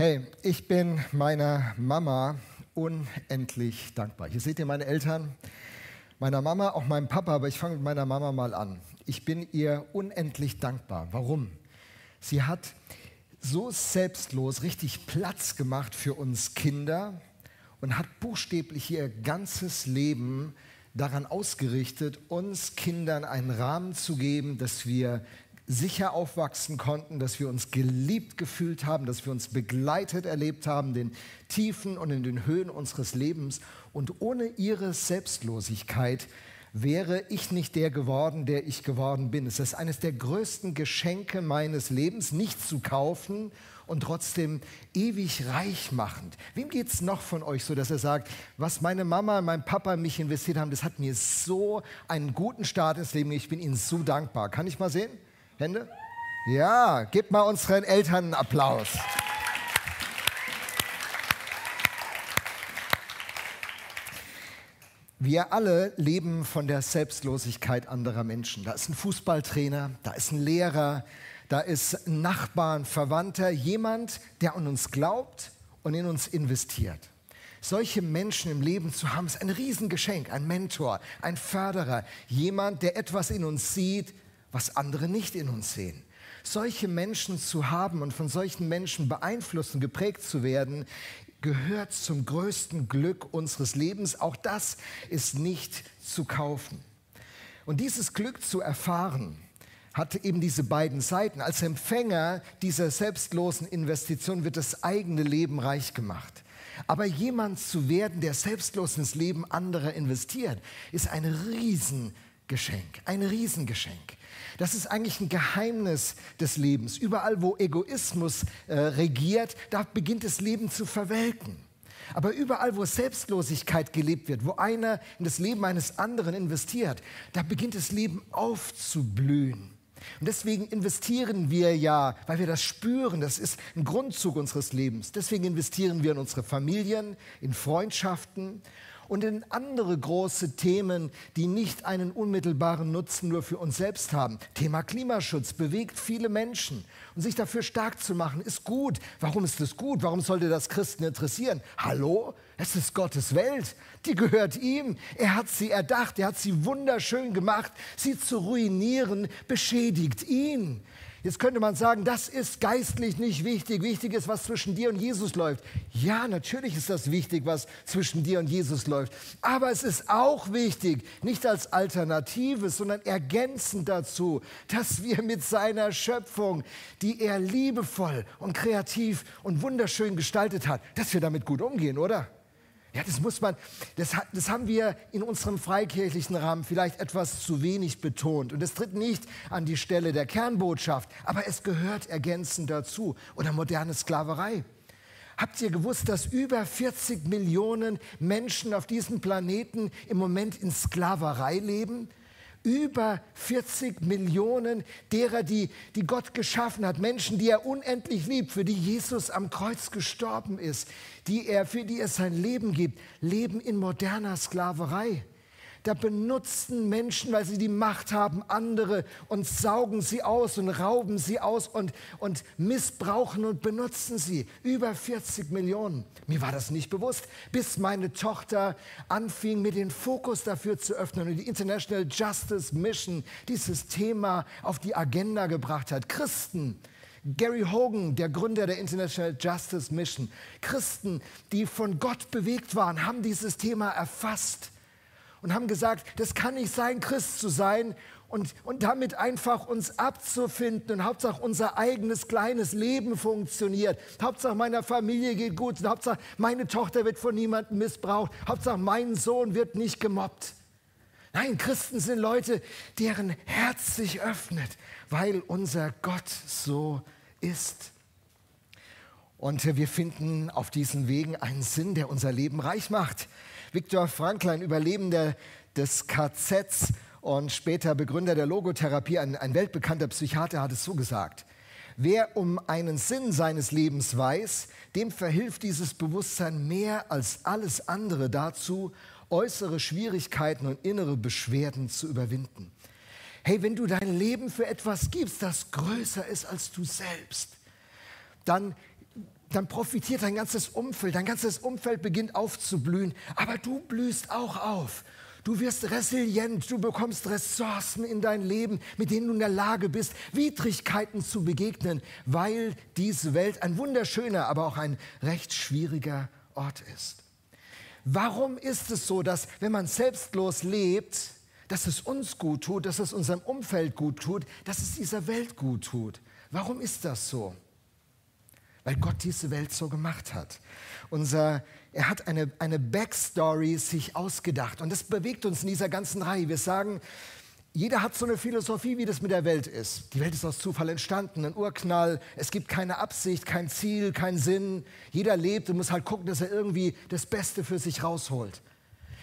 Hey, ich bin meiner Mama unendlich dankbar. Hier seht ihr meine Eltern, meiner Mama, auch meinem Papa, aber ich fange mit meiner Mama mal an. Ich bin ihr unendlich dankbar. Warum? Sie hat so selbstlos richtig Platz gemacht für uns Kinder und hat buchstäblich ihr ganzes Leben daran ausgerichtet, uns Kindern einen Rahmen zu geben, dass wir sicher aufwachsen konnten, dass wir uns geliebt gefühlt haben, dass wir uns begleitet erlebt haben, den Tiefen und in den Höhen unseres Lebens. Und ohne ihre Selbstlosigkeit wäre ich nicht der geworden, der ich geworden bin. Es ist eines der größten Geschenke meines Lebens, nicht zu kaufen und trotzdem ewig reich machend. Wem geht es noch von euch so, dass er sagt, was meine Mama und mein Papa mich investiert haben, das hat mir so einen guten Start ins Leben, ich bin ihnen so dankbar. Kann ich mal sehen? Hände? Ja, gebt mal unseren Eltern einen Applaus. Wir alle leben von der Selbstlosigkeit anderer Menschen. Da ist ein Fußballtrainer, da ist ein Lehrer, da ist ein Nachbar, ein Verwandter, jemand, der an uns glaubt und in uns investiert. Solche Menschen im Leben zu haben, ist ein Riesengeschenk, ein Mentor, ein Förderer, jemand, der etwas in uns sieht, was andere nicht in uns sehen. Solche Menschen zu haben und von solchen Menschen beeinflusst und geprägt zu werden, gehört zum größten Glück unseres Lebens. Auch das ist nicht zu kaufen. Und dieses Glück zu erfahren, hat eben diese beiden Seiten. Als Empfänger dieser selbstlosen Investition wird das eigene Leben reich gemacht. Aber jemand zu werden, der selbstlos ins Leben anderer investiert, ist ein Riesengeschenk, ein Riesengeschenk. Das ist eigentlich ein Geheimnis des Lebens. Überall, wo Egoismus äh, regiert, da beginnt das Leben zu verwelken. Aber überall, wo Selbstlosigkeit gelebt wird, wo einer in das Leben eines anderen investiert, da beginnt das Leben aufzublühen. Und deswegen investieren wir ja, weil wir das spüren, das ist ein Grundzug unseres Lebens. Deswegen investieren wir in unsere Familien, in Freundschaften und in andere große Themen, die nicht einen unmittelbaren Nutzen nur für uns selbst haben. Thema Klimaschutz bewegt viele Menschen. Und sich dafür stark zu machen, ist gut. Warum ist das gut? Warum sollte das Christen interessieren? Hallo? Es ist Gottes Welt. Die gehört ihm. Er hat sie erdacht. Er hat sie wunderschön gemacht. Sie zu ruinieren, beschädigt ihn. Jetzt könnte man sagen, das ist geistlich nicht wichtig. Wichtig ist, was zwischen dir und Jesus läuft. Ja, natürlich ist das wichtig, was zwischen dir und Jesus läuft. Aber es ist auch wichtig, nicht als Alternative, sondern ergänzend dazu, dass wir mit seiner Schöpfung, die er liebevoll und kreativ und wunderschön gestaltet hat, dass wir damit gut umgehen, oder? Ja, das muss man, das, das haben wir in unserem freikirchlichen Rahmen vielleicht etwas zu wenig betont. Und es tritt nicht an die Stelle der Kernbotschaft, aber es gehört ergänzend dazu. Oder moderne Sklaverei. Habt ihr gewusst, dass über 40 Millionen Menschen auf diesem Planeten im Moment in Sklaverei leben? über 40 Millionen derer, die, die Gott geschaffen hat, Menschen, die er unendlich liebt, für die Jesus am Kreuz gestorben ist, die er, für die er sein Leben gibt, leben in moderner Sklaverei. Da benutzen Menschen, weil sie die Macht haben, andere und saugen sie aus und rauben sie aus und, und missbrauchen und benutzen sie. Über 40 Millionen. Mir war das nicht bewusst, bis meine Tochter anfing, mir den Fokus dafür zu öffnen und die International Justice Mission dieses Thema auf die Agenda gebracht hat. Christen, Gary Hogan, der Gründer der International Justice Mission, Christen, die von Gott bewegt waren, haben dieses Thema erfasst und haben gesagt, das kann nicht sein, Christ zu sein und, und damit einfach uns abzufinden und Hauptsache unser eigenes kleines Leben funktioniert. Hauptsache meiner Familie geht gut und Hauptsache meine Tochter wird von niemandem missbraucht. Hauptsache mein Sohn wird nicht gemobbt. Nein, Christen sind Leute, deren Herz sich öffnet, weil unser Gott so ist. Und wir finden auf diesen Wegen einen Sinn, der unser Leben reich macht. Viktor Frankl, ein Überlebender des KZs und später Begründer der Logotherapie, ein, ein weltbekannter Psychiater, hat es so gesagt. Wer um einen Sinn seines Lebens weiß, dem verhilft dieses Bewusstsein mehr als alles andere dazu, äußere Schwierigkeiten und innere Beschwerden zu überwinden. Hey, wenn du dein Leben für etwas gibst, das größer ist als du selbst, dann dann profitiert dein ganzes Umfeld, dein ganzes Umfeld beginnt aufzublühen, aber du blühst auch auf. Du wirst resilient, du bekommst Ressourcen in dein Leben, mit denen du in der Lage bist, Widrigkeiten zu begegnen, weil diese Welt ein wunderschöner, aber auch ein recht schwieriger Ort ist. Warum ist es so, dass wenn man selbstlos lebt, dass es uns gut tut, dass es unserem Umfeld gut tut, dass es dieser Welt gut tut? Warum ist das so? Weil Gott diese Welt so gemacht hat. Unser, er hat eine, eine Backstory sich ausgedacht und das bewegt uns in dieser ganzen Reihe. Wir sagen, jeder hat so eine Philosophie, wie das mit der Welt ist. Die Welt ist aus Zufall entstanden, ein Urknall. Es gibt keine Absicht, kein Ziel, keinen Sinn. Jeder lebt und muss halt gucken, dass er irgendwie das Beste für sich rausholt.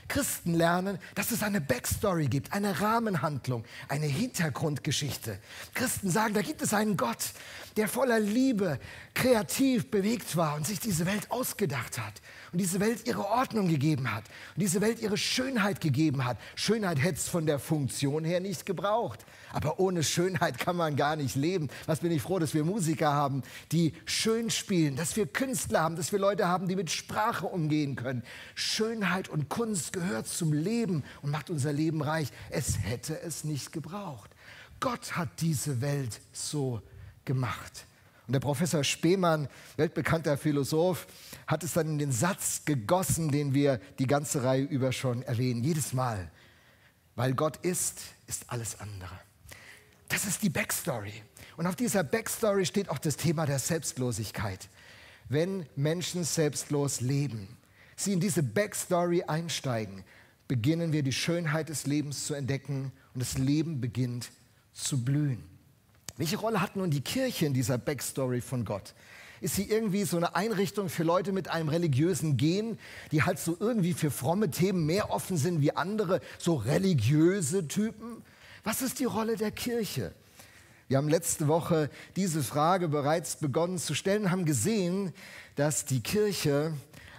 Christen lernen, dass es eine Backstory gibt, eine Rahmenhandlung, eine Hintergrundgeschichte. Christen sagen, da gibt es einen Gott, der voller Liebe, kreativ bewegt war und sich diese Welt ausgedacht hat und diese Welt ihre Ordnung gegeben hat und diese Welt ihre Schönheit gegeben hat. Schönheit hätte es von der Funktion her nicht gebraucht. Aber ohne Schönheit kann man gar nicht leben. Was bin ich froh, dass wir Musiker haben, die schön spielen, dass wir Künstler haben, dass wir Leute haben, die mit Sprache umgehen können. Schönheit und Kunst gehört zum Leben und macht unser Leben reich. Es hätte es nicht gebraucht. Gott hat diese Welt so gemacht. Und der Professor Spemann, weltbekannter Philosoph, hat es dann in den Satz gegossen, den wir die ganze Reihe über schon erwähnen. Jedes Mal. Weil Gott ist, ist alles andere. Das ist die Backstory. Und auf dieser Backstory steht auch das Thema der Selbstlosigkeit. Wenn Menschen selbstlos leben, sie in diese Backstory einsteigen, beginnen wir die Schönheit des Lebens zu entdecken und das Leben beginnt zu blühen. Welche Rolle hat nun die Kirche in dieser Backstory von Gott? Ist sie irgendwie so eine Einrichtung für Leute mit einem religiösen Gen, die halt so irgendwie für fromme Themen mehr offen sind wie andere, so religiöse Typen? Was ist die Rolle der Kirche? Wir haben letzte Woche diese Frage bereits begonnen zu stellen haben gesehen, dass die Kirche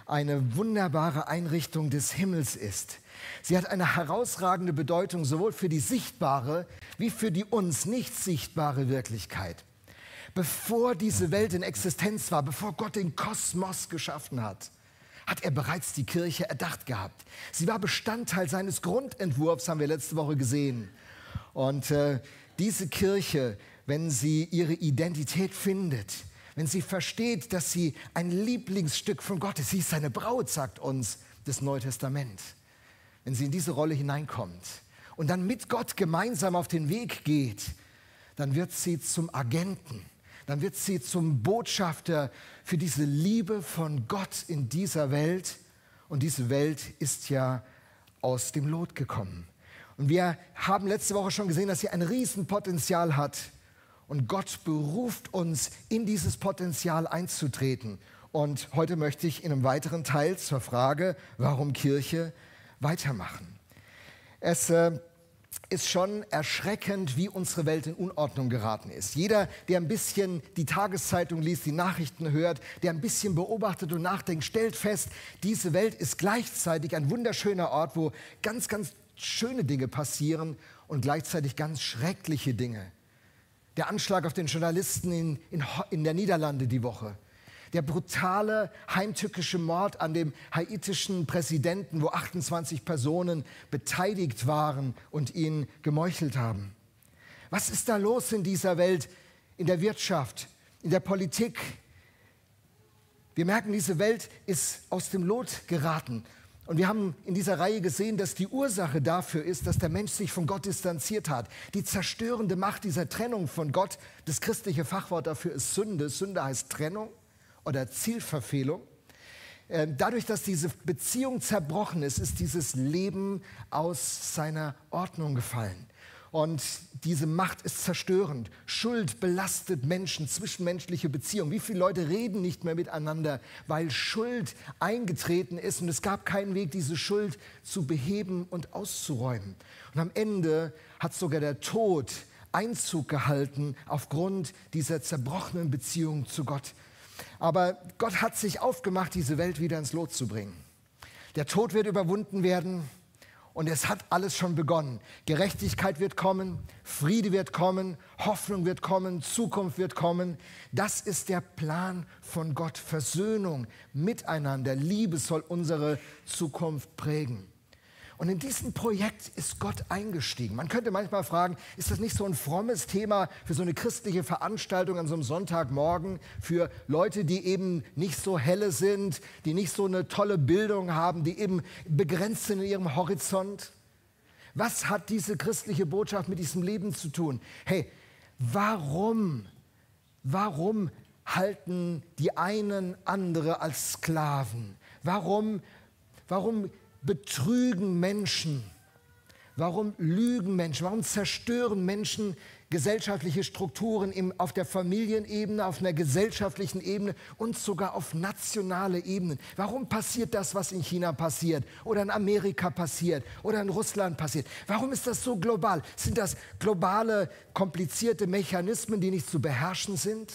eine wunderbare Einrichtung des Himmels ist. Sie hat eine herausragende Bedeutung sowohl für die sichtbare wie für die uns nicht sichtbare Wirklichkeit. Bevor diese Welt in Existenz war, bevor Gott den Kosmos geschaffen hat, hat er bereits die Kirche erdacht gehabt. Sie war Bestandteil seines Grundentwurfs, haben wir letzte Woche gesehen. Und äh, diese Kirche, wenn sie ihre Identität findet, wenn sie versteht, dass sie ein Lieblingsstück von Gott ist, sie ist seine Braut, sagt uns das Neue Testament, wenn sie in diese Rolle hineinkommt und dann mit Gott gemeinsam auf den Weg geht, dann wird sie zum Agenten, dann wird sie zum Botschafter für diese Liebe von Gott in dieser Welt. Und diese Welt ist ja aus dem Lot gekommen. Und wir haben letzte Woche schon gesehen, dass sie ein Riesenpotenzial hat. Und Gott beruft uns, in dieses Potenzial einzutreten. Und heute möchte ich in einem weiteren Teil zur Frage, warum Kirche, weitermachen. Es äh, ist schon erschreckend, wie unsere Welt in Unordnung geraten ist. Jeder, der ein bisschen die Tageszeitung liest, die Nachrichten hört, der ein bisschen beobachtet und nachdenkt, stellt fest, diese Welt ist gleichzeitig ein wunderschöner Ort, wo ganz, ganz schöne Dinge passieren und gleichzeitig ganz schreckliche Dinge. Der Anschlag auf den Journalisten in, in, in der Niederlande die Woche. Der brutale heimtückische Mord an dem haitischen Präsidenten, wo 28 Personen beteiligt waren und ihn gemeuchelt haben. Was ist da los in dieser Welt, in der Wirtschaft, in der Politik? Wir merken, diese Welt ist aus dem Lot geraten und wir haben in dieser Reihe gesehen, dass die Ursache dafür ist, dass der Mensch sich von Gott distanziert hat. Die zerstörende Macht dieser Trennung von Gott, das christliche Fachwort dafür ist Sünde. Sünde heißt Trennung oder Zielverfehlung. Ähm, dadurch, dass diese Beziehung zerbrochen ist, ist dieses Leben aus seiner Ordnung gefallen. Und diese Macht ist zerstörend. Schuld belastet Menschen, zwischenmenschliche Beziehungen. Wie viele Leute reden nicht mehr miteinander, weil Schuld eingetreten ist und es gab keinen Weg, diese Schuld zu beheben und auszuräumen. Und am Ende hat sogar der Tod Einzug gehalten aufgrund dieser zerbrochenen Beziehung zu Gott. Aber Gott hat sich aufgemacht, diese Welt wieder ins Lot zu bringen. Der Tod wird überwunden werden Und es hat alles schon begonnen. Gerechtigkeit wird kommen, Friede wird kommen, Hoffnung wird kommen, Zukunft wird kommen. Das ist der Plan von Gott. Versöhnung, Miteinander, Liebe soll unsere Zukunft prägen. Und in diesem Projekt ist Gott eingestiegen. Man könnte manchmal fragen, ist das nicht so ein frommes Thema für so eine christliche Veranstaltung an so einem Sonntagmorgen für Leute, die eben nicht so helle sind, die nicht so eine tolle Bildung haben, die eben begrenzt sind in ihrem Horizont? Was hat diese christliche Botschaft mit diesem Leben zu tun? Hey, warum, warum halten die einen andere als Sklaven? Warum, warum betrügen Menschen? Warum lügen Menschen? Warum zerstören Menschen gesellschaftliche Strukturen im, auf der Familienebene, auf einer gesellschaftlichen Ebene und sogar auf nationale Ebenen? Warum passiert das, was in China passiert oder in Amerika passiert oder in Russland passiert? Warum ist das so global? Sind das globale, komplizierte Mechanismen, die nicht zu beherrschen sind?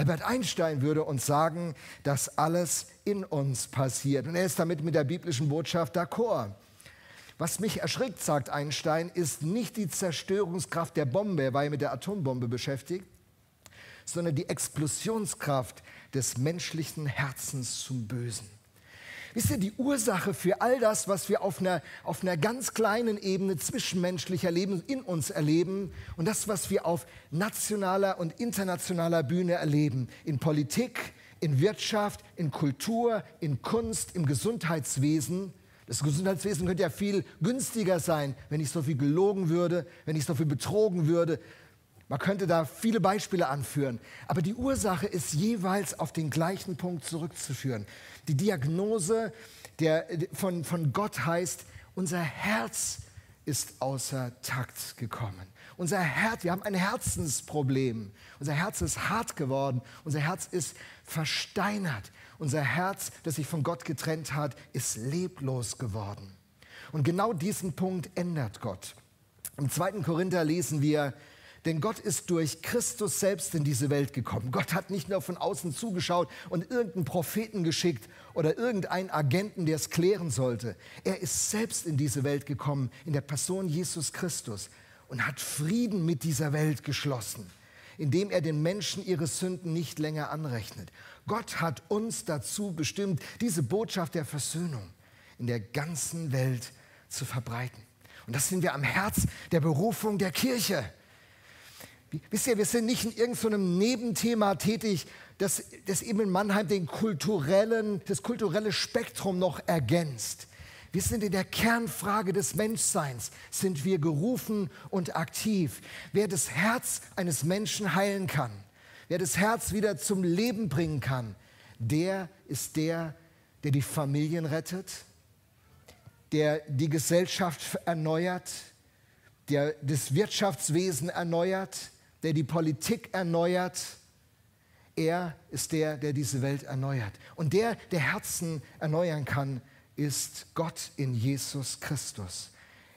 Albert Einstein würde uns sagen, dass alles in uns passiert. Und er ist damit mit der biblischen Botschaft d'accord. Was mich erschrickt, sagt Einstein, ist nicht die Zerstörungskraft der Bombe, er war ja mit der Atombombe beschäftigt, sondern die Explosionskraft des menschlichen Herzens zum Bösen. Wisst ihr, die Ursache für all das, was wir auf einer, auf einer ganz kleinen Ebene zwischenmenschlicher Leben in uns erleben und das, was wir auf nationaler und internationaler Bühne erleben, in Politik, in Wirtschaft, in Kultur, in Kunst, im Gesundheitswesen. Das Gesundheitswesen könnte ja viel günstiger sein, wenn ich so viel gelogen würde, wenn ich so viel betrogen würde, man könnte da viele Beispiele anführen, aber die Ursache ist jeweils auf den gleichen Punkt zurückzuführen. Die Diagnose der, von, von Gott heißt, unser Herz ist außer Takt gekommen. Unser Herz, wir haben ein Herzensproblem. Unser Herz ist hart geworden. Unser Herz ist versteinert. Unser Herz, das sich von Gott getrennt hat, ist leblos geworden. Und genau diesen Punkt ändert Gott. Im 2. Korinther lesen wir, denn Gott ist durch Christus selbst in diese Welt gekommen. Gott hat nicht nur von außen zugeschaut und irgendeinen Propheten geschickt oder irgendeinen Agenten, der es klären sollte. Er ist selbst in diese Welt gekommen, in der Person Jesus Christus und hat Frieden mit dieser Welt geschlossen, indem er den Menschen ihre Sünden nicht länger anrechnet. Gott hat uns dazu bestimmt, diese Botschaft der Versöhnung in der ganzen Welt zu verbreiten. Und das sind wir am Herz der Berufung der Kirche. Wisst ihr, wir sind nicht in irgendeinem Nebenthema tätig, das, das eben in Mannheim den kulturellen, das kulturelle Spektrum noch ergänzt. Wir sind in der Kernfrage des Menschseins, sind wir gerufen und aktiv. Wer das Herz eines Menschen heilen kann, wer das Herz wieder zum Leben bringen kann, der ist der, der die Familien rettet, der die Gesellschaft erneuert, der das Wirtschaftswesen erneuert, der die Politik erneuert. Er ist der, der diese Welt erneuert. Und der, der Herzen erneuern kann, ist Gott in Jesus Christus.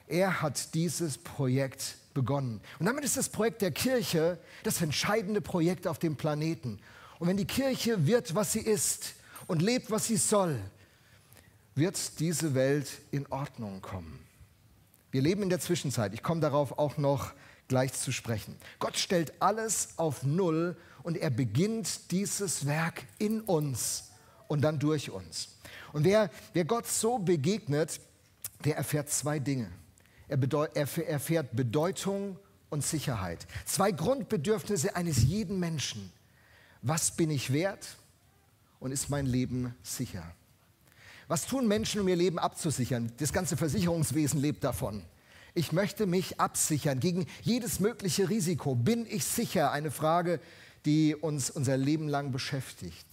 Er hat dieses Projekt begonnen. Und damit ist das Projekt der Kirche das entscheidende Projekt auf dem Planeten. Und wenn die Kirche wird, was sie ist und lebt, was sie soll, wird diese Welt in Ordnung kommen. Wir leben in der Zwischenzeit. Ich komme darauf auch noch gleich zu sprechen. Gott stellt alles auf Null und er beginnt dieses Werk in uns und dann durch uns. Und wer, wer Gott so begegnet, der erfährt zwei Dinge. Er, er erfährt Bedeutung und Sicherheit. Zwei Grundbedürfnisse eines jeden Menschen. Was bin ich wert und ist mein Leben sicher? Was tun Menschen, um ihr Leben abzusichern? Das ganze Versicherungswesen lebt davon. Ich möchte mich absichern gegen jedes mögliche Risiko. Bin ich sicher? Eine Frage, die uns unser Leben lang beschäftigt.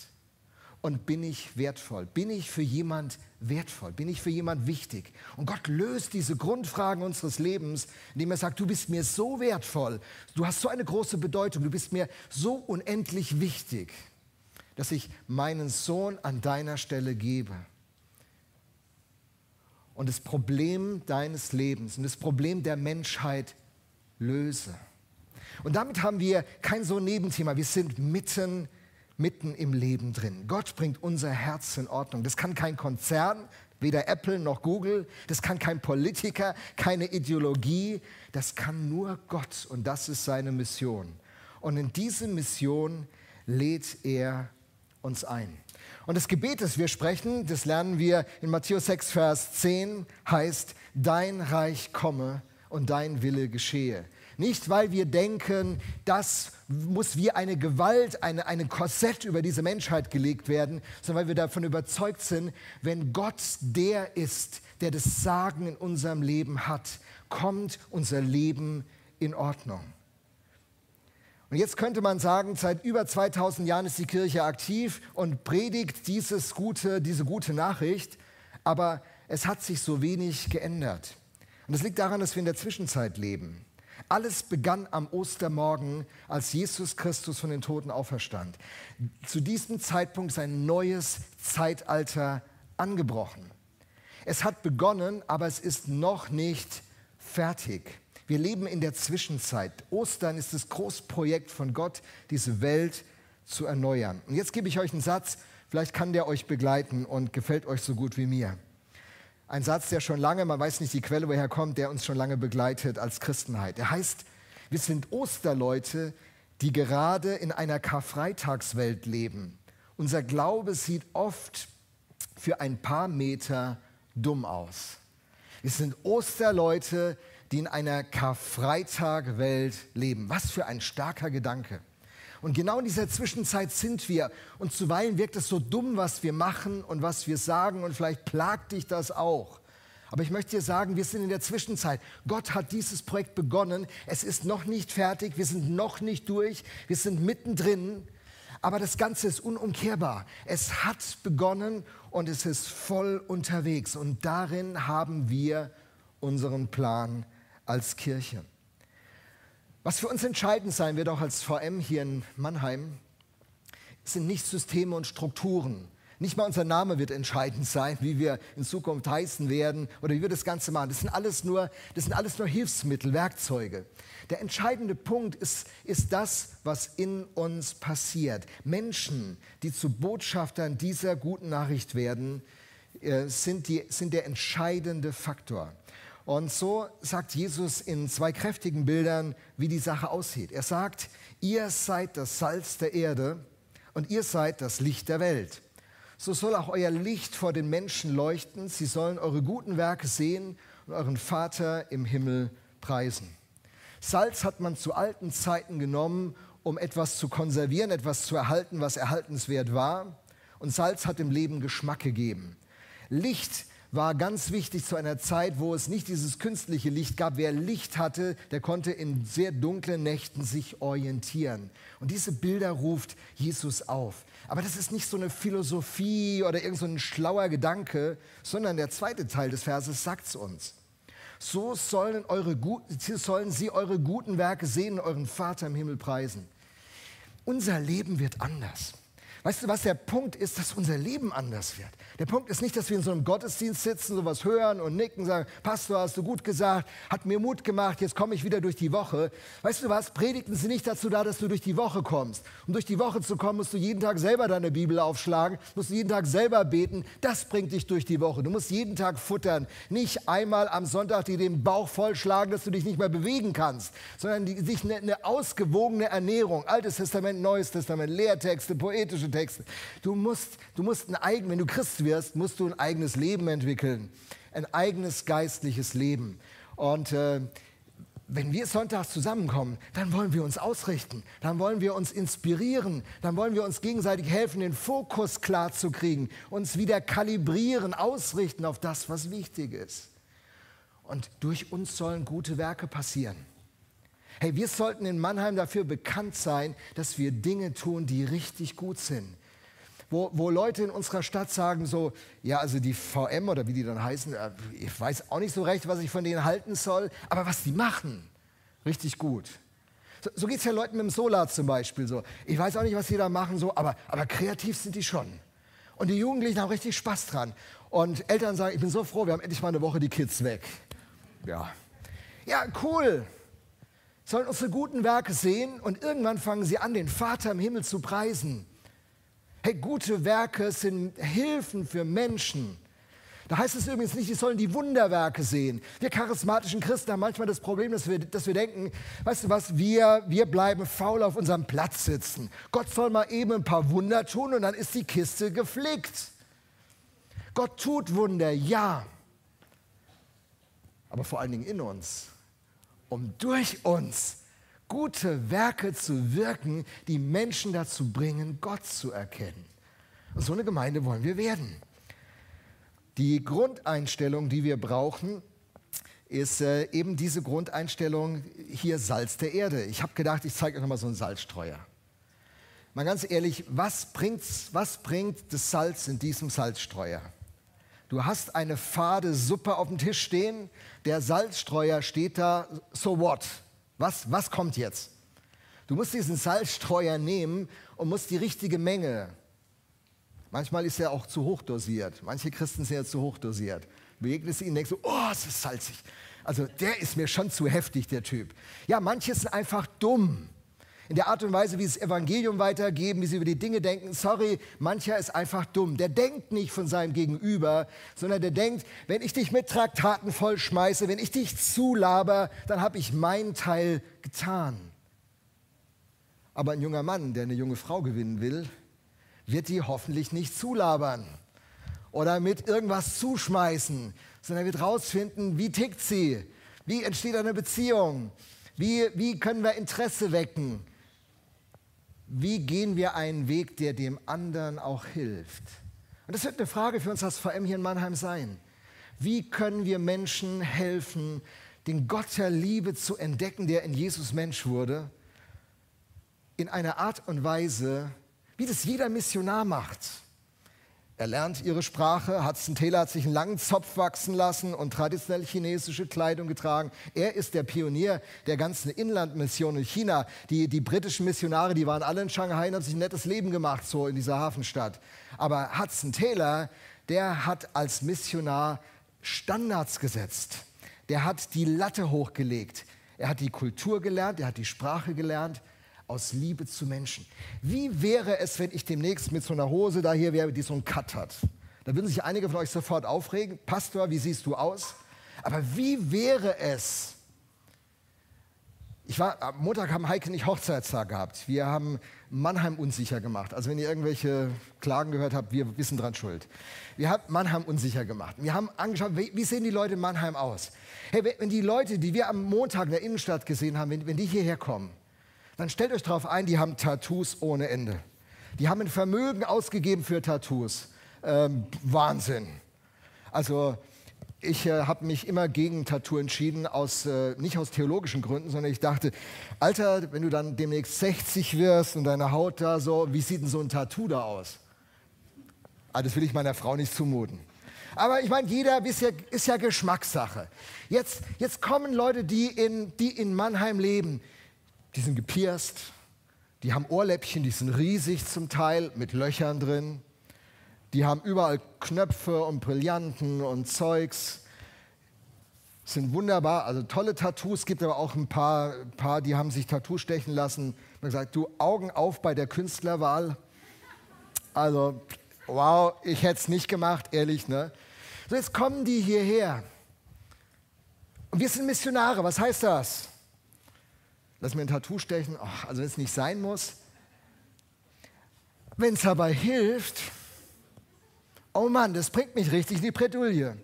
Und bin ich wertvoll? Bin ich für jemand wertvoll? Bin ich für jemand wichtig? Und Gott löst diese Grundfragen unseres Lebens, indem er sagt, du bist mir so wertvoll, du hast so eine große Bedeutung, du bist mir so unendlich wichtig, dass ich meinen Sohn an deiner Stelle gebe und das Problem deines Lebens und das Problem der Menschheit löse. Und damit haben wir kein so Nebenthema. Wir sind mitten, mitten im Leben drin. Gott bringt unser Herz in Ordnung. Das kann kein Konzern, weder Apple noch Google, das kann kein Politiker, keine Ideologie, das kann nur Gott und das ist seine Mission. Und in diese Mission lädt er uns ein. Und das Gebet, das wir sprechen, das lernen wir in Matthäus 6, Vers 10, heißt, dein Reich komme und dein Wille geschehe. Nicht, weil wir denken, das muss wie eine Gewalt, eine, eine Korsett über diese Menschheit gelegt werden, sondern weil wir davon überzeugt sind, wenn Gott der ist, der das Sagen in unserem Leben hat, kommt unser Leben in Ordnung. Und jetzt könnte man sagen, seit über 2000 Jahren ist die Kirche aktiv und predigt dieses gute, diese gute Nachricht, aber es hat sich so wenig geändert. Und das liegt daran, dass wir in der Zwischenzeit leben. Alles begann am Ostermorgen, als Jesus Christus von den Toten auferstand. Zu diesem Zeitpunkt ist ein neues Zeitalter angebrochen. Es hat begonnen, aber es ist noch nicht fertig. Wir leben in der Zwischenzeit. Ostern ist das Großprojekt von Gott, diese Welt zu erneuern. Und jetzt gebe ich euch einen Satz, vielleicht kann der euch begleiten und gefällt euch so gut wie mir. Ein Satz, der schon lange, man weiß nicht die Quelle, woher kommt, der uns schon lange begleitet als Christenheit. Er heißt, wir sind Osterleute, die gerade in einer Karfreitagswelt leben. Unser Glaube sieht oft für ein paar Meter dumm aus. Wir sind Osterleute, die in einer Karfreitag-Welt leben. Was für ein starker Gedanke. Und genau in dieser Zwischenzeit sind wir. Und zuweilen wirkt es so dumm, was wir machen und was wir sagen. Und vielleicht plagt dich das auch. Aber ich möchte dir sagen, wir sind in der Zwischenzeit. Gott hat dieses Projekt begonnen. Es ist noch nicht fertig. Wir sind noch nicht durch. Wir sind mittendrin. Aber das Ganze ist unumkehrbar. Es hat begonnen und es ist voll unterwegs. Und darin haben wir unseren Plan als Kirche. Was für uns entscheidend sein wird, auch als VM hier in Mannheim, sind nicht Systeme und Strukturen. Nicht mal unser Name wird entscheidend sein, wie wir in Zukunft heißen werden oder wie wir das Ganze machen. Das sind alles nur, das sind alles nur Hilfsmittel, Werkzeuge. Der entscheidende Punkt ist, ist das, was in uns passiert. Menschen, die zu Botschaftern dieser guten Nachricht werden, äh, sind, die, sind der entscheidende Faktor. Und so sagt Jesus in zwei kräftigen Bildern, wie die Sache aussieht. Er sagt, ihr seid das Salz der Erde und ihr seid das Licht der Welt. So soll auch euer Licht vor den Menschen leuchten. Sie sollen eure guten Werke sehen und euren Vater im Himmel preisen. Salz hat man zu alten Zeiten genommen, um etwas zu konservieren, etwas zu erhalten, was erhaltenswert war. Und Salz hat dem Leben Geschmack gegeben. Licht war ganz wichtig zu einer Zeit, wo es nicht dieses künstliche Licht gab. Wer Licht hatte, der konnte in sehr dunklen Nächten sich orientieren. Und diese Bilder ruft Jesus auf. Aber das ist nicht so eine Philosophie oder irgend so schlauer Gedanke, sondern der zweite Teil des Verses sagt es uns. So sollen, eure, sollen sie eure guten Werke sehen und euren Vater im Himmel preisen. Unser Leben wird anders. Weißt du, was der Punkt ist, dass unser Leben anders wird? Der Punkt ist nicht, dass wir in so einem Gottesdienst sitzen, sowas hören und nicken, sagen, Pastor, hast du gut gesagt, hat mir Mut gemacht, jetzt komme ich wieder durch die Woche. Weißt du was? Predigten sind nicht dazu da, dass du durch die Woche kommst. Um durch die Woche zu kommen, musst du jeden Tag selber deine Bibel aufschlagen, musst du jeden Tag selber beten. Das bringt dich durch die Woche. Du musst jeden Tag futtern. Nicht einmal am Sonntag dir den Bauch vollschlagen, dass du dich nicht mehr bewegen kannst, sondern die, sich eine, eine ausgewogene Ernährung. Altes Testament, Neues Testament, Lehrtexte, poetische Texte. Du musst, du musst ein eigen, wenn du Christ wirst, musst du ein eigenes Leben entwickeln, ein eigenes geistliches Leben. Und äh, wenn wir sonntags zusammenkommen, dann wollen wir uns ausrichten, dann wollen wir uns inspirieren, dann wollen wir uns gegenseitig helfen, den Fokus klar zu kriegen, uns wieder kalibrieren, ausrichten auf das, was wichtig ist. Und durch uns sollen gute Werke passieren. Hey, wir sollten in Mannheim dafür bekannt sein, dass wir Dinge tun, die richtig gut sind. Wo, wo Leute in unserer Stadt sagen so, ja, also die VM oder wie die dann heißen, äh, ich weiß auch nicht so recht, was ich von denen halten soll, aber was die machen, richtig gut. So, so geht es ja Leuten mit dem Solar zum Beispiel so. Ich weiß auch nicht, was die da machen, so, aber, aber kreativ sind die schon. Und die Jugendlichen haben richtig Spaß dran. Und Eltern sagen, ich bin so froh, wir haben endlich mal eine Woche die Kids weg. Ja, ja cool sollen unsere guten Werke sehen und irgendwann fangen sie an, den Vater im Himmel zu preisen. Hey, gute Werke sind Hilfen für Menschen. Da heißt es übrigens nicht, die sollen die Wunderwerke sehen. Wir charismatischen Christen haben manchmal das Problem, dass wir, dass wir denken, weißt du was, wir, wir bleiben faul auf unserem Platz sitzen. Gott soll mal eben ein paar Wunder tun und dann ist die Kiste geflickt. Gott tut Wunder, ja. Aber vor allen Dingen in uns, um durch uns gute Werke zu wirken, die Menschen dazu bringen, Gott zu erkennen. Und so eine Gemeinde wollen wir werden. Die Grundeinstellung, die wir brauchen, ist äh, eben diese Grundeinstellung hier Salz der Erde. Ich habe gedacht, ich zeige euch nochmal so einen Salzstreuer. Mal ganz ehrlich, was, bringt's, was bringt das Salz in diesem Salzstreuer? Du hast eine fade Suppe auf dem Tisch stehen, der Salzstreuer steht da, so what? Was, was kommt jetzt? Du musst diesen Salzstreuer nehmen und musst die richtige Menge Manchmal ist er auch zu hoch dosiert. Manche Christen sind ja zu hoch dosiert. Begegnest du ihnen, denkst du, oh, es ist salzig. Also der ist mir schon zu heftig, der Typ. Ja, manche sind einfach dumm. In der Art und Weise, wie sie das Evangelium weitergeben, wie sie über die Dinge denken. Sorry, mancher ist einfach dumm. Der denkt nicht von seinem Gegenüber, sondern der denkt, wenn ich dich mit Traktaten vollschmeiße, wenn ich dich zulaber, dann habe ich meinen Teil getan. Aber ein junger Mann, der eine junge Frau gewinnen will, wird die hoffentlich nicht zulabern oder mit irgendwas zuschmeißen, sondern wird rausfinden, wie tickt sie, wie entsteht eine Beziehung, wie, wie können wir Interesse wecken, wie gehen wir einen Weg, der dem anderen auch hilft. Und das wird eine Frage für uns als VM hier in Mannheim sein. Wie können wir Menschen helfen, den Gott der Liebe zu entdecken, der in Jesus Mensch wurde, in einer Art und Weise, wie das jeder Missionar macht. Er lernt ihre Sprache. Hudson Taylor hat sich einen langen Zopf wachsen lassen und traditionell chinesische Kleidung getragen. Er ist der Pionier der ganzen Inlandmission in China. Die, die britischen Missionare, die waren alle in Shanghai und haben sich ein nettes Leben gemacht, so in dieser Hafenstadt. Aber Hudson Taylor, der hat als Missionar Standards gesetzt. Der hat die Latte hochgelegt. Er hat die Kultur gelernt, er hat die Sprache gelernt aus Liebe zu Menschen. Wie wäre es, wenn ich demnächst mit so einer Hose da hier wäre, die so einen Cut hat? Da würden sich einige von euch sofort aufregen. Pastor, wie siehst du aus? Aber wie wäre es? Ich war, am Montag haben Heike nicht Hochzeitstag gehabt. Wir haben Mannheim unsicher gemacht. Also wenn ihr irgendwelche Klagen gehört habt, wir wissen dran schuld. Wir haben Mannheim unsicher gemacht. Wir haben angeschaut, wie, sehen die Leute in Mannheim aus? Hey, wenn die Leute, die wir am Montag in der Innenstadt gesehen haben, wenn, wenn die hierher kommen, dann stellt euch darauf ein, die haben Tattoos ohne Ende. Die haben ein Vermögen ausgegeben für Tattoos. Ähm, Wahnsinn. Also ich äh, habe mich immer gegen Tattoo entschieden, aus, äh, nicht aus theologischen Gründen, sondern ich dachte, Alter, wenn du dann demnächst 60 wirst und deine Haut da so, wie sieht denn so ein Tattoo da aus? Ah, das will ich meiner Frau nicht zumuten. Aber ich meine, jeder ist ja, ist ja Geschmackssache. Jetzt, jetzt kommen Leute, die in, die in Mannheim leben, die sind gepierst, die haben Ohrläppchen, die sind riesig zum Teil mit Löchern drin. Die haben überall Knöpfe und Brillanten und Zeugs. Sind wunderbar, also tolle Tattoos. Es gibt aber auch ein paar, paar die haben sich Tattoo stechen lassen. Man gesagt, du Augen auf bei der Künstlerwahl. Also, wow, ich hätte es nicht gemacht, ehrlich. Ne? So, jetzt kommen die hierher. Und wir sind Missionare. Was heißt das? Lass mir ein Tattoo stechen. Oh, also wenn es nicht sein muss. Wenn es dabei hilft, oh Mann, das bringt mich richtig in die Bredouille.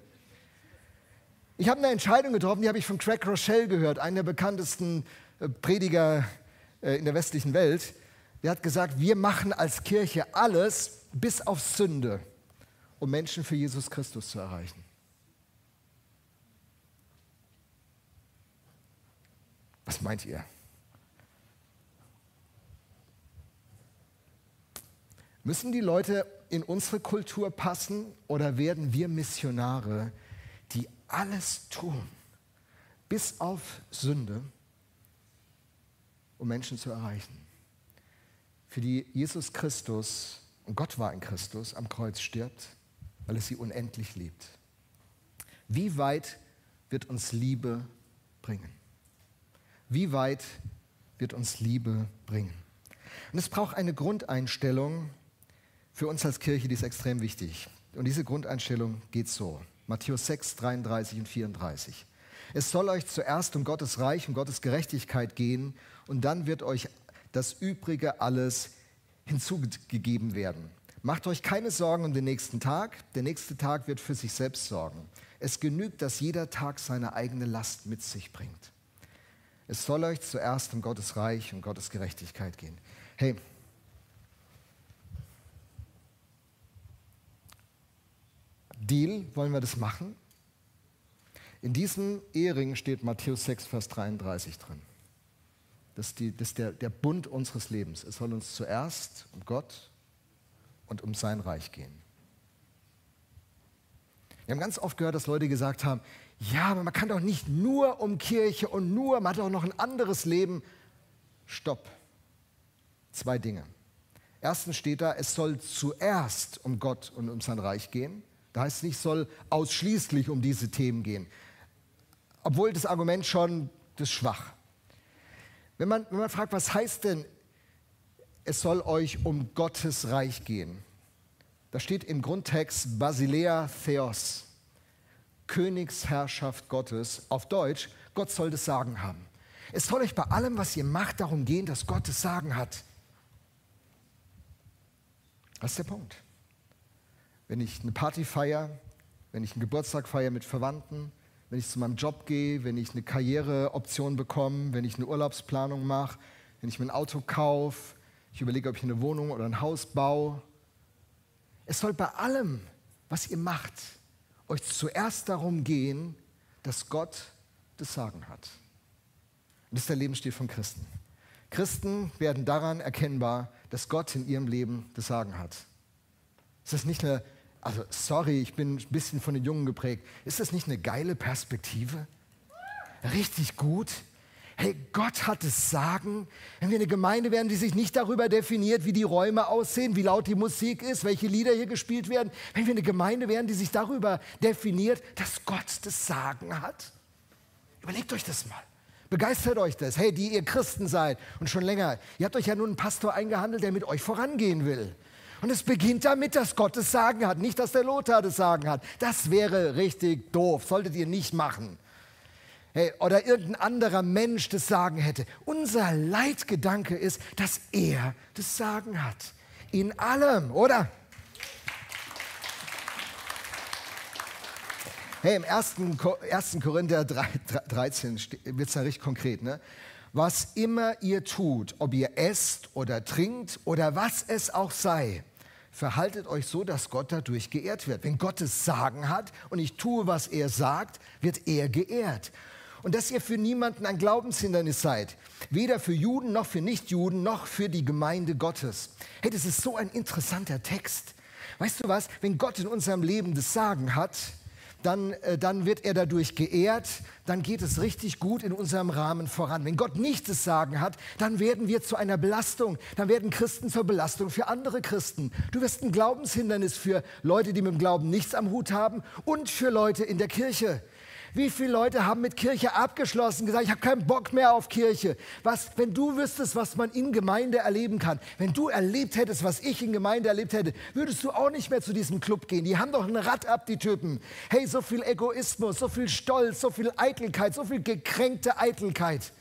Ich habe eine Entscheidung getroffen, die habe ich von Craig Rochelle gehört, einer der bekanntesten äh, Prediger äh, in der westlichen Welt. Der hat gesagt, wir machen als Kirche alles bis auf Sünde, um Menschen für Jesus Christus zu erreichen. Was meint ihr? Müssen die Leute in unsere Kultur passen oder werden wir Missionare, die alles tun, bis auf Sünde, um Menschen zu erreichen? Für die Jesus Christus, und Gott war in Christus, am Kreuz stirbt, weil es sie unendlich liebt. Wie weit wird uns Liebe bringen? Wie weit wird uns Liebe bringen? Und es braucht eine Grundeinstellung, für uns als Kirche, die ist extrem wichtig. Und diese Grundeinstellung geht so. Matthäus 6, 33 und 34. Es soll euch zuerst um Gottes Reich und Gottes Gerechtigkeit gehen und dann wird euch das Übrige alles hinzugegeben werden. Macht euch keine Sorgen um den nächsten Tag. Der nächste Tag wird für sich selbst sorgen. Es genügt, dass jeder Tag seine eigene Last mit sich bringt. Es soll euch zuerst um Gottes Reich und Gottes Gerechtigkeit gehen. Hey, Deal, wollen wir das machen? In diesem Ehering steht Matthäus 6, Vers 33 drin. Das ist, die, das ist der, der Bund unseres Lebens. Es soll uns zuerst um Gott und um sein Reich gehen. Wir haben ganz oft gehört, dass Leute gesagt haben, ja, aber man kann doch nicht nur um Kirche und nur, man hat doch noch ein anderes Leben. Stopp. Zwei Dinge. Erstens steht da, es soll zuerst um Gott und um sein Reich gehen. Da heißt nicht, soll ausschließlich um diese Themen gehen. Obwohl das Argument schon, das ist schwach. Wenn man, wenn man fragt, was heißt denn, es soll euch um Gottes Reich gehen? Da steht im Grundtext Basilea Theos, Königsherrschaft Gottes. Auf Deutsch, Gott soll das Sagen haben. Es soll euch bei allem, was ihr macht, darum gehen, dass Gott das Sagen hat. Das ist der Punkt. Wenn ich eine Party feiere, wenn ich einen Geburtstag feiere mit Verwandten, wenn ich zu meinem Job gehe, wenn ich eine Karriereoption bekomme, wenn ich eine Urlaubsplanung mache, wenn ich mir ein Auto kaufe, ich überlege, ob ich eine Wohnung oder ein Haus baue. Es soll bei allem, was ihr macht, euch zuerst darum gehen, dass Gott das Sagen hat. Und das ist der Lebensstil von Christen. Christen werden daran erkennbar, dass Gott in ihrem Leben das Sagen hat. Ist das nicht eine also sorry, ich bin ein bisschen von den Jungen geprägt. Ist das nicht eine geile Perspektive? Richtig gut. Hey, Gott hat es Sagen. Wenn wir eine Gemeinde werden, die sich nicht darüber definiert, wie die Räume aussehen, wie laut die Musik ist, welche Lieder hier gespielt werden, wenn wir eine Gemeinde werden, die sich darüber definiert, dass Gott das Sagen hat, überlegt euch das mal. Begeistert euch das. Hey, die ihr Christen seid und schon länger, ihr habt euch ja nun einen Pastor eingehandelt, der mit euch vorangehen will. Und es beginnt damit, dass Gott das Sagen hat, nicht, dass der Lothar das Sagen hat. Das wäre richtig doof, solltet ihr nicht machen. Hey, oder irgendein anderer Mensch das Sagen hätte. Unser Leitgedanke ist, dass er das Sagen hat. In allem, oder? Hey, im 1. Korinther 13 wird es ja richtig konkret. Ne? Was immer ihr tut, ob ihr esst oder trinkt oder was es auch sei, verhaltet euch so, dass Gott dadurch geehrt wird. Wenn Gott es Sagen hat und ich tue, was er sagt, wird er geehrt. Und dass ihr für niemanden ein Glaubenshindernis seid, weder für Juden noch für Nichtjuden noch für die Gemeinde Gottes. Hey, das ist so ein interessanter Text. Weißt du was, wenn Gott in unserem Leben das Sagen hat, dann, äh, dann wird er dadurch geehrt, dann geht es richtig gut in unserem Rahmen voran. Wenn Gott nicht das Sagen hat, dann werden wir zu einer Belastung, dann werden Christen zur Belastung für andere Christen. Du wirst ein Glaubenshindernis für Leute, die mit dem Glauben nichts am Hut haben und für Leute in der Kirche. Wie viele Leute haben mit Kirche abgeschlossen, gesagt, ich habe keinen Bock mehr auf Kirche. Was, wenn du wüsstest, was man in Gemeinde erleben kann, wenn du erlebt hättest, was ich in Gemeinde erlebt hätte, würdest du auch nicht mehr zu diesem Club gehen. Die haben doch ein Rad ab, die Typen. Hey, so viel Egoismus, so viel Stolz, so viel Eitelkeit, so viel gekränkte Eitelkeit.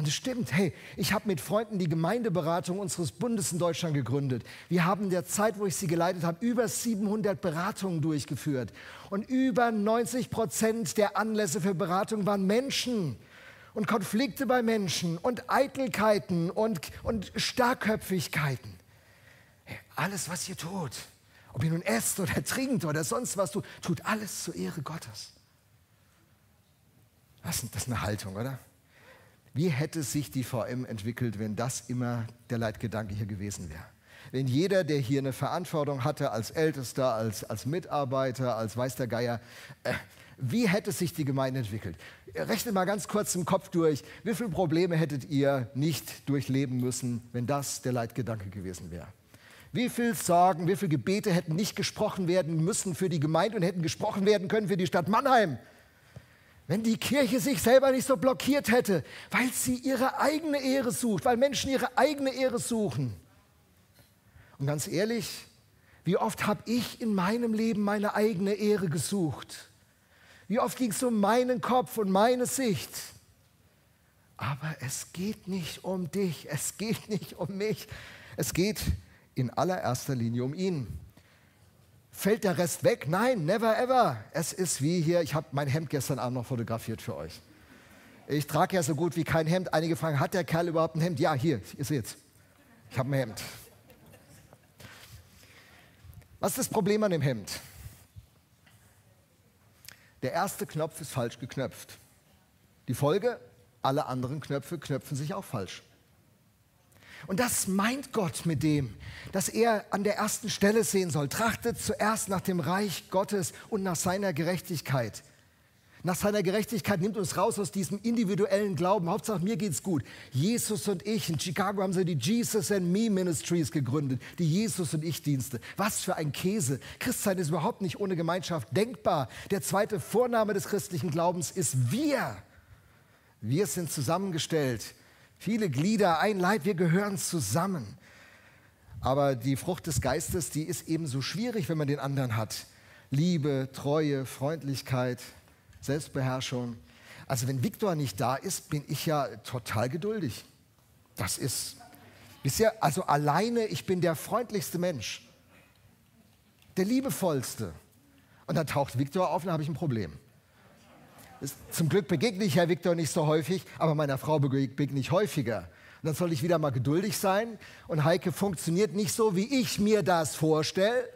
Und es stimmt, hey, ich habe mit Freunden die Gemeindeberatung unseres Bundes in Deutschland gegründet. Wir haben in der Zeit, wo ich sie geleitet habe, über 700 Beratungen durchgeführt. Und über 90 Prozent der Anlässe für Beratung waren Menschen und Konflikte bei Menschen und Eitelkeiten und, und Starkköpfigkeiten. Hey, alles, was ihr tut, ob ihr nun esst oder trinkt oder sonst was tut, tut alles zur Ehre Gottes. Das ist eine Haltung, oder? Wie hätte sich die VM entwickelt, wenn das immer der Leitgedanke hier gewesen wäre? Wenn jeder, der hier eine Verantwortung hatte, als Ältester, als, als Mitarbeiter, als weiß der Geier, äh, wie hätte sich die Gemeinde entwickelt? Rechnet mal ganz kurz im Kopf durch, wie viele Probleme hättet ihr nicht durchleben müssen, wenn das der Leitgedanke gewesen wäre? Wie viel Sorgen, wie viele Gebete hätten nicht gesprochen werden müssen für die Gemeinde und hätten gesprochen werden können für die Stadt Mannheim? Wenn die Kirche sich selber nicht so blockiert hätte, weil sie ihre eigene Ehre sucht, weil Menschen ihre eigene Ehre suchen. Und ganz ehrlich, Wie oft habe ich in meinem Leben meine eigene Ehre gesucht? Wie oft ging es um meinen Kopf und meine Sicht? Aber es geht nicht um dich, es geht nicht um mich, es geht in allererster Linie um ihn. Fällt der Rest weg? Nein, never ever. Es ist wie hier, ich habe mein Hemd gestern Abend noch fotografiert für euch. Ich trage ja so gut wie kein Hemd. Einige fragen, hat der Kerl überhaupt ein Hemd? Ja, hier, ihr seht's. Ich habe ein Hemd. Was ist das Problem an dem Hemd? Der erste Knopf ist falsch geknöpft. Die Folge, alle anderen Knöpfe knöpfen sich auch falsch. Und das meint Gott mit dem, dass er an der ersten Stelle sehen soll. Trachtet zuerst nach dem Reich Gottes und nach seiner Gerechtigkeit. Nach seiner Gerechtigkeit nimmt uns raus aus diesem individuellen Glauben. Hauptsache, mir geht's gut. Jesus und ich. In Chicago haben sie die Jesus and Me Ministries gegründet. Die Jesus und ich Dienste. Was für ein Käse. Christsein ist überhaupt nicht ohne Gemeinschaft denkbar. Der zweite Vorname des christlichen Glaubens ist wir. Wir sind zusammengestellt. Viele Glieder, ein Leib, wir gehören zusammen. Aber die Frucht des Geistes, die ist ebenso schwierig, wenn man den anderen hat. Liebe, Treue, Freundlichkeit, Selbstbeherrschung. Also wenn Viktor nicht da ist, bin ich ja total geduldig. Das ist, wisst ihr, also alleine, ich bin der freundlichste Mensch, der liebevollste. Und dann taucht Viktor auf und dann habe ich ein Problem. Zum Glück begegne ich Herr Viktor nicht so häufig, aber meiner Frau begegne ich häufiger. Und dann soll ich wieder mal geduldig sein. Und Heike funktioniert nicht so, wie ich mir das vorstelle.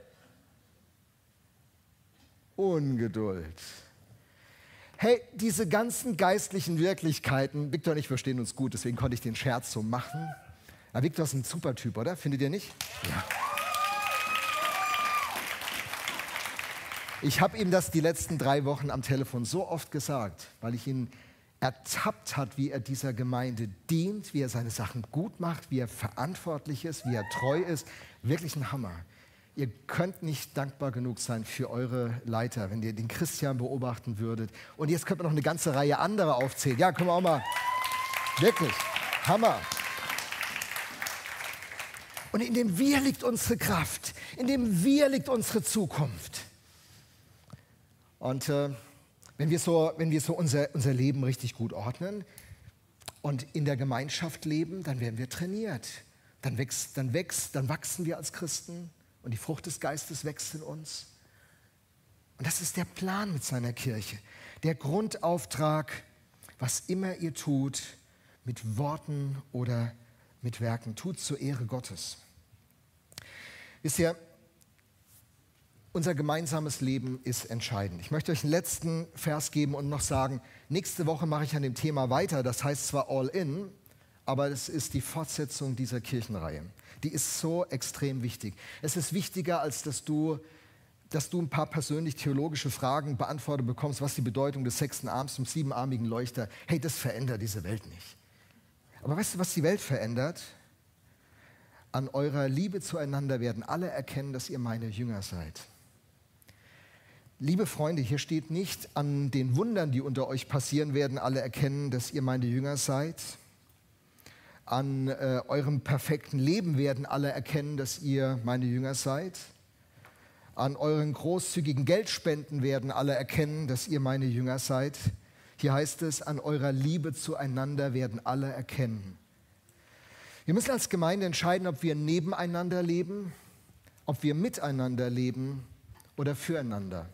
Ungeduld. Hey, diese ganzen geistlichen Wirklichkeiten, Victor und ich verstehen uns gut, deswegen konnte ich den Scherz so machen. Aber Victor ist ein super Typ, oder? Findet ihr nicht? Ja. Ich habe ihm das die letzten drei Wochen am Telefon so oft gesagt, weil ich ihn ertappt hat, wie er dieser Gemeinde dient, wie er seine Sachen gut macht, wie er verantwortlich ist, wie er treu ist. Wirklich ein Hammer. Ihr könnt nicht dankbar genug sein für eure Leiter, wenn ihr den Christian beobachten würdet. Und jetzt könnt ihr noch eine ganze Reihe anderer aufzählen. Ja, können wir auch mal. Wirklich. Hammer. Und in dem Wir liegt unsere Kraft. In dem Wir liegt unsere Zukunft. Und äh, wenn wir so, wenn wir so unser, unser Leben richtig gut ordnen und in der Gemeinschaft leben, dann werden wir trainiert. Dann wächst, dann wächst, dann wachsen wir als Christen und die Frucht des Geistes wächst in uns. Und das ist der Plan mit seiner Kirche. Der Grundauftrag, was immer ihr tut, mit Worten oder mit Werken, tut zur Ehre Gottes. Wisst ihr, unser gemeinsames Leben ist entscheidend. Ich möchte euch einen letzten Vers geben und noch sagen, nächste Woche mache ich an dem Thema weiter. Das heißt zwar All In, aber es ist die Fortsetzung dieser Kirchenreihe die ist so extrem wichtig. Es ist wichtiger, als dass du, dass du ein paar persönlich theologische Fragen beantwortet bekommst, was die Bedeutung des sechsten Arms zum siebenarmigen Leuchter. Hey, das verändert diese Welt nicht. Aber weißt du, was die Welt verändert? An eurer Liebe zueinander werden alle erkennen, dass ihr meine Jünger seid. Liebe Freunde, hier steht nicht, an den Wundern, die unter euch passieren werden, alle erkennen, dass ihr meine Jünger seid an äh, eurem perfekten Leben werden alle erkennen, dass ihr meine Jünger seid. An euren großzügigen Geldspenden werden alle erkennen, dass ihr meine Jünger seid. Hier heißt es, an eurer Liebe zueinander werden alle erkennen. Wir müssen als Gemeinde entscheiden, ob wir nebeneinander leben, ob wir miteinander leben oder füreinander.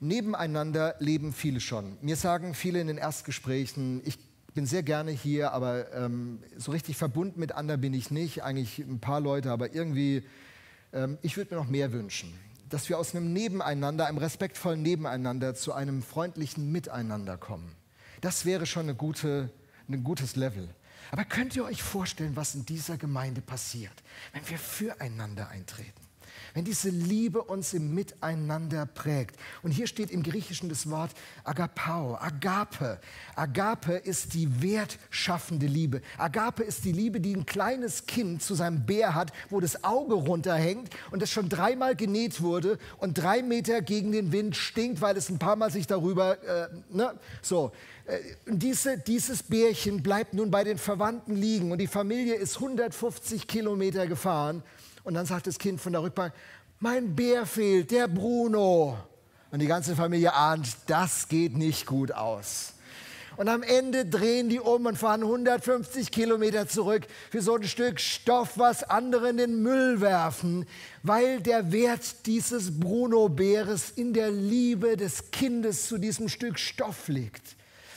Nebeneinander leben viele schon. Mir sagen viele in den Erstgesprächen, ich bin sehr gerne hier, aber ähm, so richtig verbunden mit anderen bin ich nicht. Eigentlich ein paar Leute, aber irgendwie, ähm, ich würde mir noch mehr wünschen. Dass wir aus einem Nebeneinander, einem respektvollen Nebeneinander zu einem freundlichen Miteinander kommen. Das wäre schon eine gute, ein gutes Level. Aber könnt ihr euch vorstellen, was in dieser Gemeinde passiert, wenn wir füreinander eintreten? Wenn diese Liebe uns im Miteinander prägt. Und hier steht im Griechischen das Wort Agapao, Agape. Agape ist die wertschaffende Liebe. Agape ist die Liebe, die ein kleines Kind zu seinem Bär hat, wo das Auge runterhängt und das schon dreimal genäht wurde und drei Meter gegen den Wind stinkt, weil es ein paar Mal sich darüber, äh, ne, so. Äh, diese, dieses Bärchen bleibt nun bei den Verwandten liegen und die Familie ist 150 Kilometer gefahren und dann sagt das Kind von der Rückbank, mein Bär fehlt, der Bruno. Und die ganze Familie ahnt, das geht nicht gut aus. Und am Ende drehen die um und fahren 150 Kilometer zurück für so ein Stück Stoff, was andere in den Müll werfen, weil der Wert dieses Bruno-Bäres in der Liebe des Kindes zu diesem Stück Stoff liegt.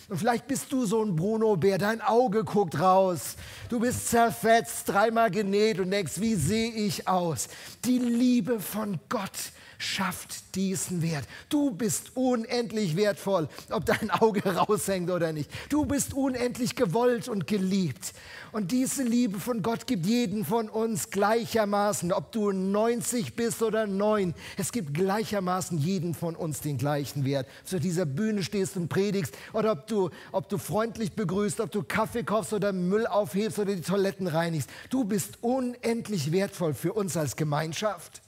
Und vielleicht bist du so ein Bruno-Bär, dein Auge guckt raus, du bist zerfetzt, dreimal genäht und denkst, wie sehe ich aus? Die Liebe von Gott schafft diesen Wert. Du bist unendlich wertvoll, ob dein Auge raushängt oder nicht. Du bist unendlich gewollt und geliebt. Und diese Liebe von Gott gibt jeden von uns gleichermaßen, ob du 90 bist oder 9. Es gibt gleichermaßen jeden von uns den gleichen Wert. Ob du auf dieser Bühne stehst und predigst oder ob du, ob du freundlich begrüßt, ob du Kaffee kaufst oder Müll aufhebst oder die Toiletten reinigst. Du bist unendlich wertvoll für uns als Gemeinschaft.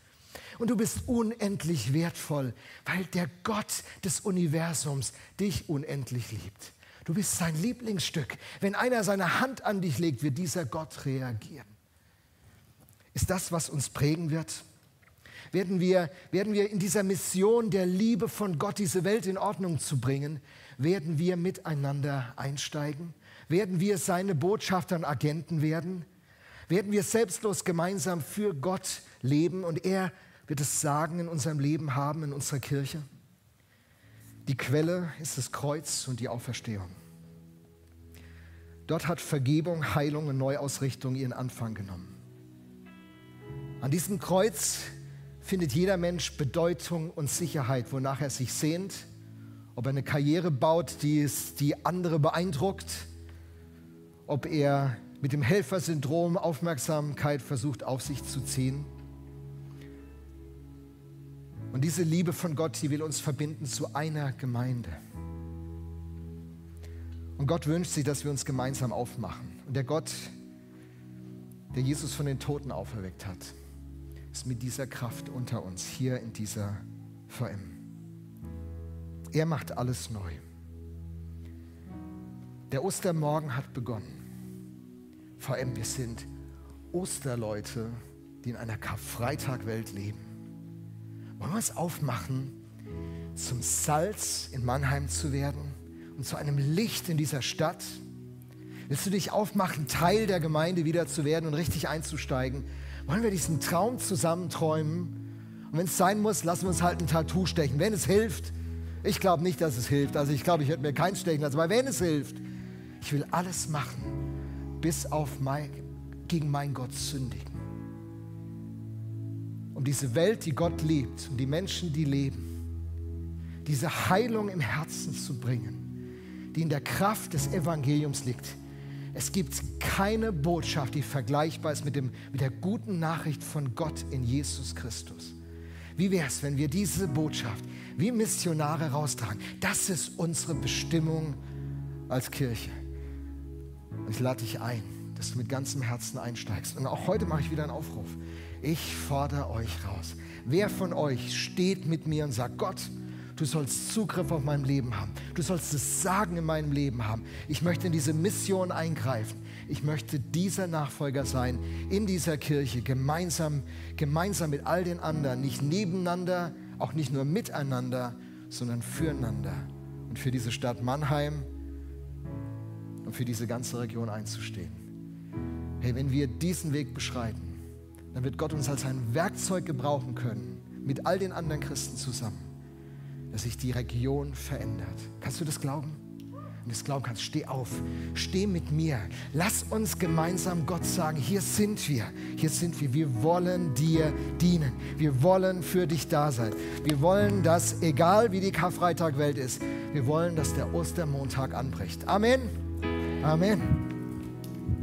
Und du bist unendlich wertvoll, weil der Gott des Universums dich unendlich liebt. Du bist sein Lieblingsstück. Wenn einer seine Hand an dich legt, wird dieser Gott reagieren. Ist das, was uns prägen wird? Werden wir, werden wir in dieser Mission der Liebe von Gott, diese Welt in Ordnung zu bringen, werden wir miteinander einsteigen? Werden wir seine Botschafter und Agenten werden? Werden wir selbstlos gemeinsam für Gott leben und er wird es Sagen in unserem Leben haben, in unserer Kirche? Die Quelle ist das Kreuz und die Auferstehung. Dort hat Vergebung, Heilung und Neuausrichtung ihren Anfang genommen. An diesem Kreuz findet jeder Mensch Bedeutung und Sicherheit, wonach er sich sehnt, ob er eine Karriere baut, die, es, die andere beeindruckt, ob er mit dem Helfersyndrom Aufmerksamkeit versucht auf sich zu ziehen. Und diese Liebe von Gott, die will uns verbinden zu einer Gemeinde. Und Gott wünscht sich, dass wir uns gemeinsam aufmachen. Und der Gott, der Jesus von den Toten auferweckt hat, ist mit dieser Kraft unter uns hier in dieser VM. Er macht alles neu. Der Ostermorgen hat begonnen. VM, wir sind Osterleute, die in einer Karfreitagwelt leben. Wollen wir es aufmachen, zum Salz in Mannheim zu werden und zu einem Licht in dieser Stadt? Willst du dich aufmachen, Teil der Gemeinde wieder zu werden und richtig einzusteigen? Wollen wir diesen Traum zusammen träumen? Und wenn es sein muss, lassen wir uns halt ein Tattoo stechen, wenn es hilft. Ich glaube nicht, dass es hilft. Also ich glaube, ich hätte mir keins stechen lassen. Aber wenn es hilft, ich will alles machen, bis auf mein, gegen meinen Gott sündigen um diese Welt, die Gott liebt, um die Menschen, die leben, diese Heilung im Herzen zu bringen, die in der Kraft des Evangeliums liegt. Es gibt keine Botschaft, die vergleichbar ist mit, dem, mit der guten Nachricht von Gott in Jesus Christus. Wie wäre es, wenn wir diese Botschaft wie Missionare raustragen? Das ist unsere Bestimmung als Kirche. Und ich lade dich ein, dass du mit ganzem Herzen einsteigst. Und auch heute mache ich wieder einen Aufruf ich fordere euch raus. Wer von euch steht mit mir und sagt, Gott, du sollst Zugriff auf mein Leben haben. Du sollst das Sagen in meinem Leben haben. Ich möchte in diese Mission eingreifen. Ich möchte dieser Nachfolger sein in dieser Kirche, gemeinsam, gemeinsam mit all den anderen, nicht nebeneinander, auch nicht nur miteinander, sondern füreinander und für diese Stadt Mannheim und für diese ganze Region einzustehen. Hey, wenn wir diesen Weg beschreiten, dann wird Gott uns als ein Werkzeug gebrauchen können, mit all den anderen Christen zusammen, dass sich die Region verändert. Kannst du das glauben? Wenn du das glauben kannst, steh auf, steh mit mir. Lass uns gemeinsam Gott sagen, hier sind wir, hier sind wir. Wir wollen dir dienen. Wir wollen für dich da sein. Wir wollen, dass, egal wie die Karfreitagwelt ist, wir wollen, dass der Ostermontag anbricht. Amen. Amen.